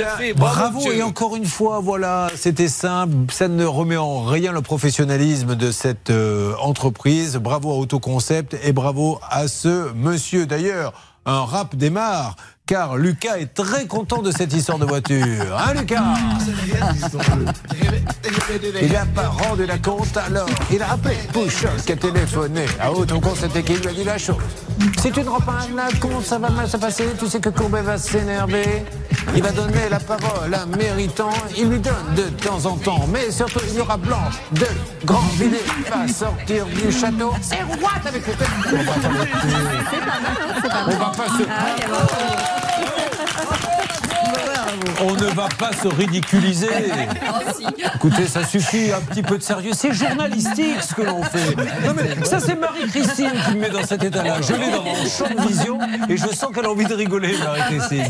fait. Bravo, monsieur. et encore une fois, voilà, c'était simple. Ça ne remet en rien le professionnalisme de cette euh, entreprise. Bravo à Autoconcept et bravo à ce monsieur. D'ailleurs, un rap démarre. Car Lucas est très content de cette histoire de voiture. Hein, Lucas Il n'a pas rendu la compte, alors il a appelé Pouchon qui a téléphoné à Autoconcept et qui lui a dit la chose. Si tu ne rends pas la compte, ça va mal se passer. Tu sais que Courbet va s'énerver. Il va donner la parole à Méritant. Il lui donne de temps en temps. Mais surtout, il y aura Blanche de Grandvillers qui va sortir du château. C'est roi avec le On va pas On va pas se... On ne va pas se ridiculiser. Écoutez, ça suffit, un petit peu de sérieux. C'est journalistique ce que l'on fait. Non mais ça c'est Marie-Christine qui me met dans cet état-là. Je l'ai dans mon champ de vision et je sens qu'elle a envie de rigoler, Marie-Christine.